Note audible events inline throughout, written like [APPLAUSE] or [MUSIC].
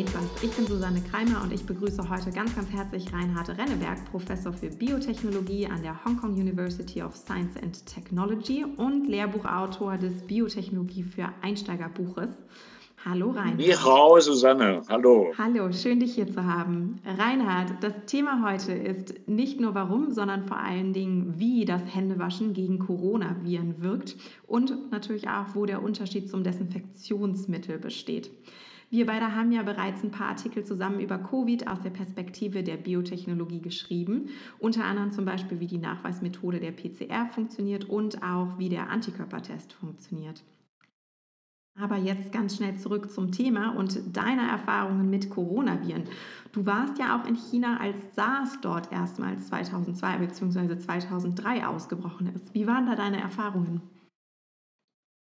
etwas. Ich bin Susanne Kreimer und ich begrüße heute ganz, ganz herzlich Reinhard Renneberg, Professor für Biotechnologie an der Hong Kong University of Science and Technology und Lehrbuchautor des Biotechnologie für Einsteigerbuches. Hallo Reinhard. Ni Susanne. Hallo. Hallo, schön dich hier zu haben. Reinhard, das Thema heute ist nicht nur warum, sondern vor allen Dingen, wie das Händewaschen gegen Coronaviren wirkt und natürlich auch, wo der Unterschied zum Desinfektionsmittel besteht. Wir beide haben ja bereits ein paar Artikel zusammen über Covid aus der Perspektive der Biotechnologie geschrieben, unter anderem zum Beispiel, wie die Nachweismethode der PCR funktioniert und auch, wie der Antikörpertest funktioniert. Aber jetzt ganz schnell zurück zum Thema und deiner Erfahrungen mit Coronaviren. Du warst ja auch in China, als SARS dort erstmals 2002 bzw. 2003 ausgebrochen ist. Wie waren da deine Erfahrungen?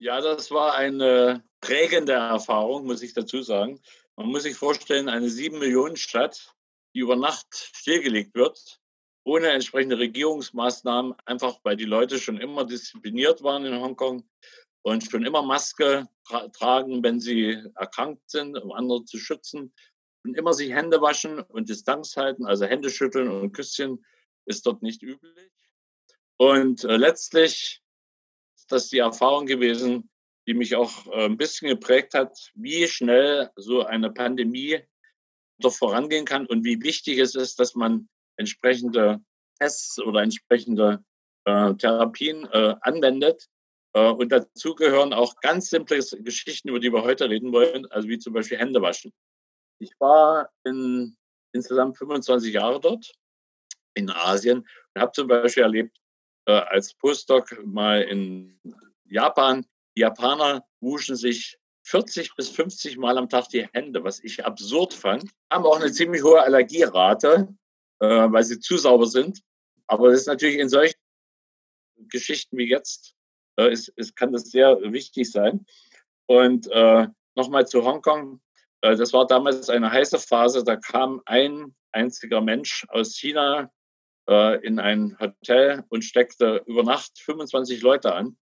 Ja, das war eine prägende Erfahrung, muss ich dazu sagen. Man muss sich vorstellen, eine sieben Millionen Stadt, die über Nacht stillgelegt wird, ohne entsprechende Regierungsmaßnahmen, einfach weil die Leute schon immer diszipliniert waren in Hongkong und schon immer Maske tra tragen, wenn sie erkrankt sind, um andere zu schützen. Und immer sich Hände waschen und Distanz halten, also Hände schütteln und Küsschen ist dort nicht üblich. Und äh, letztlich ist das die Erfahrung gewesen, die mich auch äh, ein bisschen geprägt hat, wie schnell so eine Pandemie doch vorangehen kann und wie wichtig es ist, dass man entsprechende Tests oder entsprechende äh, Therapien äh, anwendet, äh, und dazu gehören auch ganz simple Geschichten, über die wir heute reden wollen, also wie zum Beispiel Hände waschen. Ich war in insgesamt 25 Jahre dort in Asien und habe zum Beispiel erlebt, als Postdoc mal in Japan, die Japaner wuschen sich 40 bis 50 Mal am Tag die Hände, was ich absurd fand. Haben auch eine ziemlich hohe Allergierate, äh, weil sie zu sauber sind. Aber das ist natürlich in solchen Geschichten wie jetzt äh, ist, ist, kann das sehr wichtig sein. Und äh, nochmal zu Hongkong. Äh, das war damals eine heiße Phase. Da kam ein einziger Mensch aus China äh, in ein Hotel und steckte über Nacht 25 Leute an,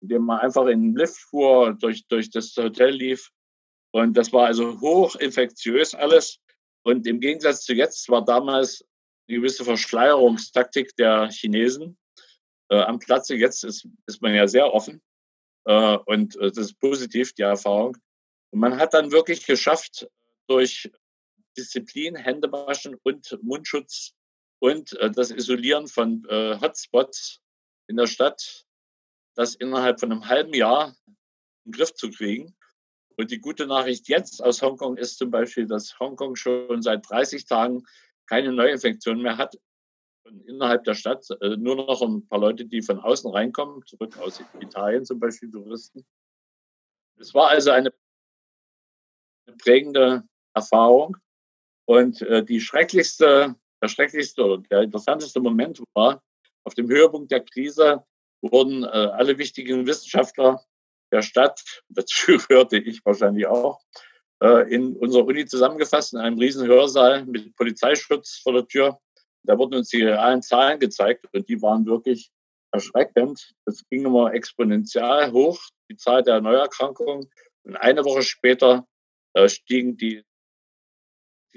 indem man einfach in den Lift fuhr, durch, durch das Hotel lief. Und das war also hochinfektiös alles. Und im Gegensatz zu jetzt war damals eine gewisse Verschleierungstaktik der Chinesen äh, am Platze. Jetzt ist, ist man ja sehr offen äh, und äh, das ist positiv, die Erfahrung. Und man hat dann wirklich geschafft, durch Disziplin, Händewaschen und Mundschutz und äh, das Isolieren von äh, Hotspots in der Stadt, das innerhalb von einem halben Jahr in den Griff zu kriegen. Und die gute Nachricht jetzt aus Hongkong ist zum Beispiel, dass Hongkong schon seit 30 Tagen keine Neuinfektion mehr hat innerhalb der Stadt äh, nur noch ein paar Leute, die von außen reinkommen, zurück aus Italien zum Beispiel, Touristen. Es war also eine prägende Erfahrung. Und äh, die schrecklichste, der schrecklichste oder der interessanteste Moment war, auf dem Höhepunkt der Krise wurden äh, alle wichtigen Wissenschaftler der Stadt, [LAUGHS] dazu gehörte ich wahrscheinlich auch, äh, in unserer Uni zusammengefasst in einem riesen Hörsaal mit Polizeischutz vor der Tür da wurden uns die realen Zahlen gezeigt und die waren wirklich erschreckend. Es ging immer exponentiell hoch, die Zahl der Neuerkrankungen. Und eine Woche später äh, stiegen die,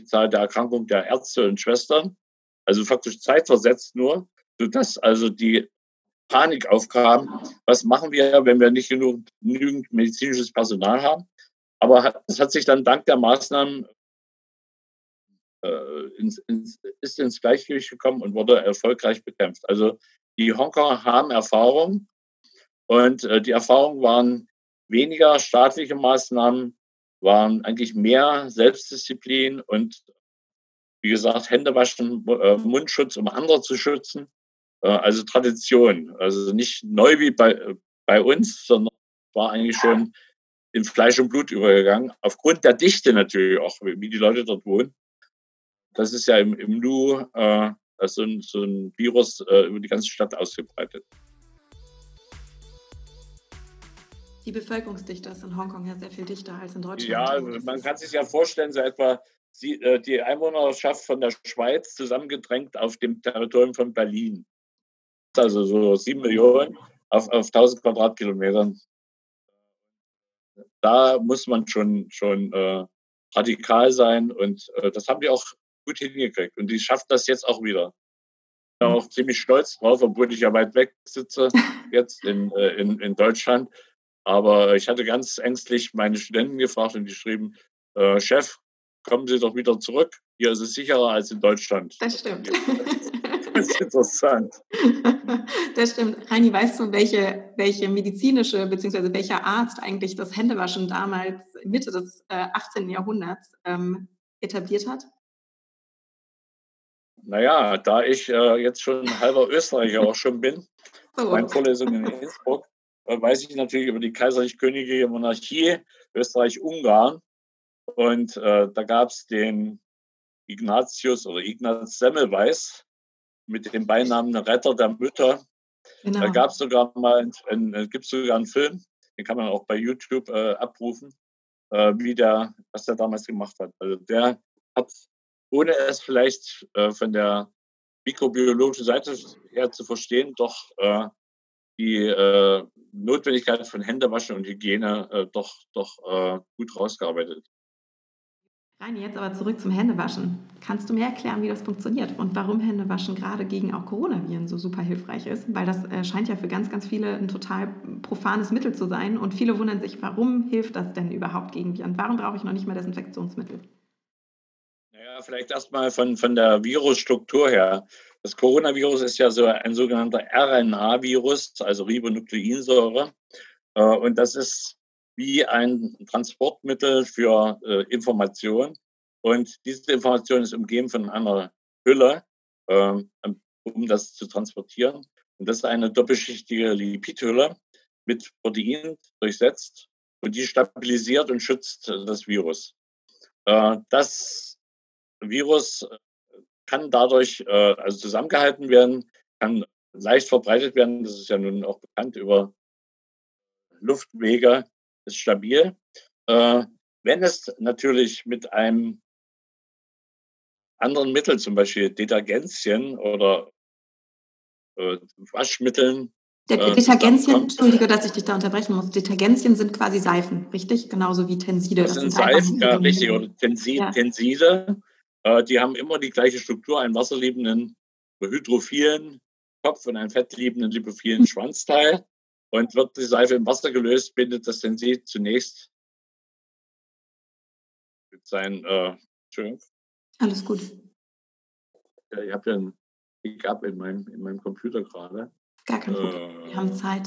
die Zahl der Erkrankungen der Ärzte und Schwestern, also faktisch zeitversetzt nur, sodass also die Panik aufkam. Was machen wir, wenn wir nicht genug, genügend medizinisches Personal haben? Aber es hat sich dann dank der Maßnahmen äh, ins, ins, ist ins Gleichgewicht gekommen und wurde erfolgreich bekämpft. Also die Hongkonger haben Erfahrung und äh, die Erfahrungen waren weniger staatliche Maßnahmen, waren eigentlich mehr Selbstdisziplin und wie gesagt, Hände waschen, äh, Mundschutz, um andere zu schützen. Äh, also Tradition. Also nicht neu wie bei, bei uns, sondern war eigentlich schon in Fleisch und Blut übergegangen. Aufgrund der Dichte natürlich auch, wie die Leute dort wohnen das ist ja im, im Nu äh, so, ein, so ein Virus äh, über die ganze Stadt ausgebreitet. Die Bevölkerungsdichte ist in Hongkong ja sehr viel dichter als in Deutschland. Ja, also man kann sich ja vorstellen, so etwa äh, die Einwohnerschaft von der Schweiz zusammengedrängt auf dem Territorium von Berlin. Also so sieben Millionen auf, auf 1000 Quadratkilometern. Da muss man schon, schon äh, radikal sein. Und äh, das haben die auch gut hingekriegt. Und die schafft das jetzt auch wieder. Ich bin auch ziemlich stolz drauf, obwohl ich ja weit weg sitze, [LAUGHS] jetzt in, äh, in, in Deutschland. Aber ich hatte ganz ängstlich meine Studenten gefragt und die schrieben, äh, Chef, kommen Sie doch wieder zurück. Hier ist es sicherer als in Deutschland. Das stimmt. Das ist interessant. [LAUGHS] Das stimmt. Reini, weißt du, welche, welche medizinische bzw. welcher Arzt eigentlich das Händewaschen damals Mitte des äh, 18. Jahrhunderts ähm, etabliert hat? Naja, da ich äh, jetzt schon halber Österreicher auch schon bin, [LAUGHS] so. meine Vorlesung in Innsbruck, weiß ich natürlich über die kaiserlich-königliche Monarchie Österreich-Ungarn. Und äh, da gab es den Ignatius oder Ignaz Semmelweis mit dem Beinamen Retter der Mütter. Genau. Da gab es sogar mal, ein, gibt sogar einen Film, den kann man auch bei YouTube äh, abrufen, äh, wie der, was der damals gemacht hat. Also der hat, ohne es vielleicht äh, von der mikrobiologischen Seite her zu verstehen, doch äh, die äh, Notwendigkeit von Händewaschen und Hygiene äh, doch, doch gut rausgearbeitet. Rein jetzt aber zurück zum Händewaschen. Kannst du mir erklären, wie das funktioniert und warum Händewaschen gerade gegen auch Coronaviren so super hilfreich ist? Weil das äh, scheint ja für ganz, ganz viele ein total profanes Mittel zu sein und viele wundern sich, warum hilft das denn überhaupt gegen Viren? Warum brauche ich noch nicht mal Desinfektionsmittel? Naja, vielleicht erstmal von, von der Virusstruktur her. Das Coronavirus ist ja so ein sogenannter RNA-Virus, also Ribonukleinsäure. Äh, und das ist wie ein Transportmittel für äh, Information. Und diese Information ist umgeben von einer Hülle, äh, um das zu transportieren. Und das ist eine doppelschichtige Lipidhülle mit Protein durchsetzt und die stabilisiert und schützt das Virus. Äh, das Virus kann dadurch äh, also zusammengehalten werden, kann leicht verbreitet werden. Das ist ja nun auch bekannt über Luftwege ist stabil. Äh, wenn es natürlich mit einem anderen Mittel, zum Beispiel Detergenzien oder äh, Waschmitteln. Äh, Detergenzien, entschuldige, dass ich dich da unterbrechen muss. Detergenzien sind quasi Seifen, richtig? Genauso wie Tenside. Das, das sind, sind Seifen, ja, richtig. Oder Tensi ja. Tenside, äh, die haben immer die gleiche Struktur, einen wasserliebenden, hydrophilen Kopf und einen fettliebenden, lipophilen hm. Schwanzteil. Und wird die Seife im Wasser gelöst, bindet das Tensid zunächst mit seinen, äh, Entschuldigung. Alles gut. Ja, ich habe ja ein Pick-up in meinem, in meinem Computer gerade. Gar kein Problem. Äh, Wir haben Zeit.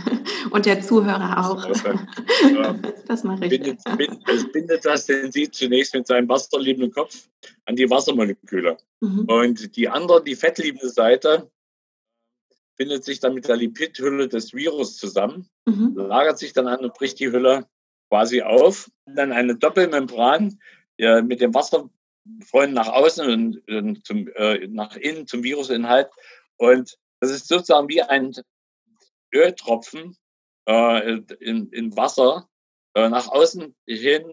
[LAUGHS] Und der Zuhörer auch. [LAUGHS] das mache ich. Bindet, bindet, es bindet das Tensid zunächst mit seinem wasserliebenden Kopf an die Wassermoleküle. Mhm. Und die andere, die fettliebende Seite, bindet sich dann mit der Lipidhülle des Virus zusammen, mhm. lagert sich dann an und bricht die Hülle quasi auf. Dann eine Doppelmembran äh, mit dem Wasserfreund nach außen und, und zum, äh, nach innen zum Virusinhalt. Und das ist sozusagen wie ein Öltropfen äh, in, in Wasser. Äh, nach außen hin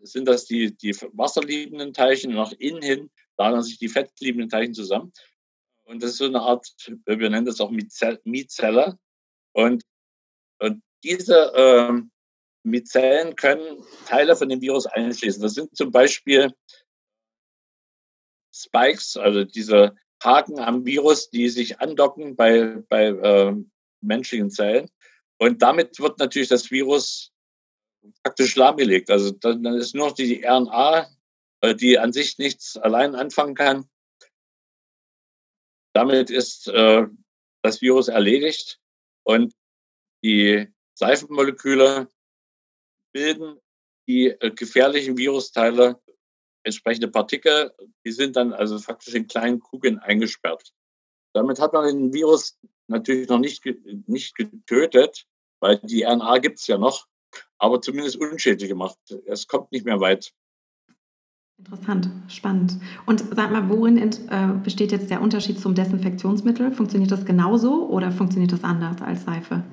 sind das die, die wasserliebenden Teilchen, nach innen hin lagern sich die fettliebenden Teilchen zusammen. Und das ist so eine Art, wir nennen das auch Mizelle. Und, und diese äh, Mizellen können Teile von dem Virus einschließen. Das sind zum Beispiel Spikes, also diese Haken am Virus, die sich andocken bei, bei äh, menschlichen Zellen. Und damit wird natürlich das Virus praktisch lahmgelegt. Also dann ist nur noch die RNA, äh, die an sich nichts allein anfangen kann, damit ist äh, das Virus erledigt und die Seifenmoleküle bilden die äh, gefährlichen Virusteile, entsprechende Partikel, die sind dann also faktisch in kleinen Kugeln eingesperrt. Damit hat man den Virus natürlich noch nicht, nicht getötet, weil die RNA gibt es ja noch, aber zumindest unschädlich gemacht. Es kommt nicht mehr weit. Interessant, spannend. Und sag mal, worin äh, besteht jetzt der Unterschied zum Desinfektionsmittel? Funktioniert das genauso oder funktioniert das anders als Seife?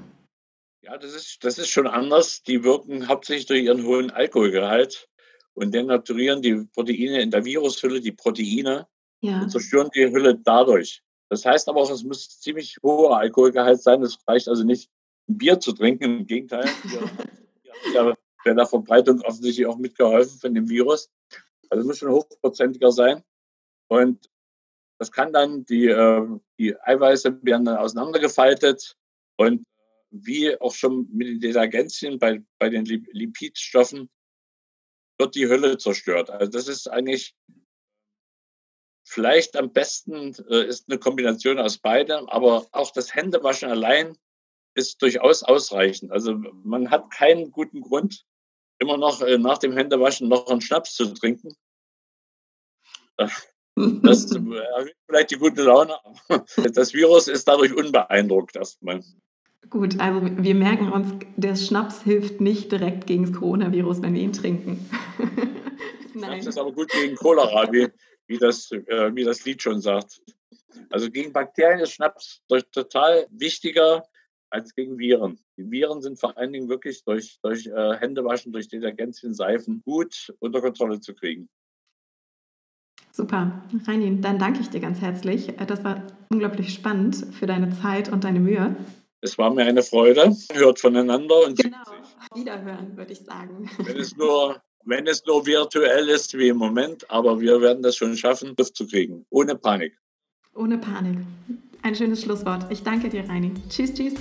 Ja, das ist, das ist schon anders. Die wirken hauptsächlich durch ihren hohen Alkoholgehalt und denaturieren die Proteine in der Virushülle, die Proteine, ja. und zerstören die Hülle dadurch. Das heißt aber auch, es muss ziemlich hoher Alkoholgehalt sein. Es reicht also nicht, ein Bier zu trinken. Im Gegenteil. [LAUGHS] Wir der Verbreitung offensichtlich auch mitgeholfen von dem Virus. Also es muss schon hochprozentiger sein. Und das kann dann, die, äh, die Eiweiße werden dann auseinandergefaltet und wie auch schon mit den Detergenzien bei, bei den Lipidstoffen wird die Hölle zerstört. Also das ist eigentlich vielleicht am besten äh, ist eine Kombination aus beidem, aber auch das Händewaschen allein ist durchaus ausreichend. Also man hat keinen guten Grund, immer noch äh, nach dem Händewaschen noch einen Schnaps zu trinken. Das [LAUGHS] erhöht vielleicht die gute Laune. Das Virus ist dadurch unbeeindruckt erstmal. Gut, also wir merken uns, der Schnaps hilft nicht direkt gegen das Coronavirus, wenn wir ihn trinken. [LAUGHS] Nein. Schnaps ist aber gut gegen Cholera, wie, wie, das, äh, wie das Lied schon sagt. Also gegen Bakterien ist Schnaps total wichtiger als gegen Viren. Die Viren sind vor allen Dingen wirklich durch, durch äh, Händewaschen, durch Detergenzien, Seifen gut unter Kontrolle zu kriegen. Super, Reini, dann danke ich dir ganz herzlich. Das war unglaublich spannend für deine Zeit und deine Mühe. Es war mir eine Freude. Hört voneinander und genau. Wiederhören, würde ich sagen. Wenn es nur wenn es nur virtuell ist wie im Moment, aber wir werden das schon schaffen, das zu kriegen, ohne Panik. Ohne Panik. Ein schönes Schlusswort. Ich danke dir, Reini. Tschüss, tschüss.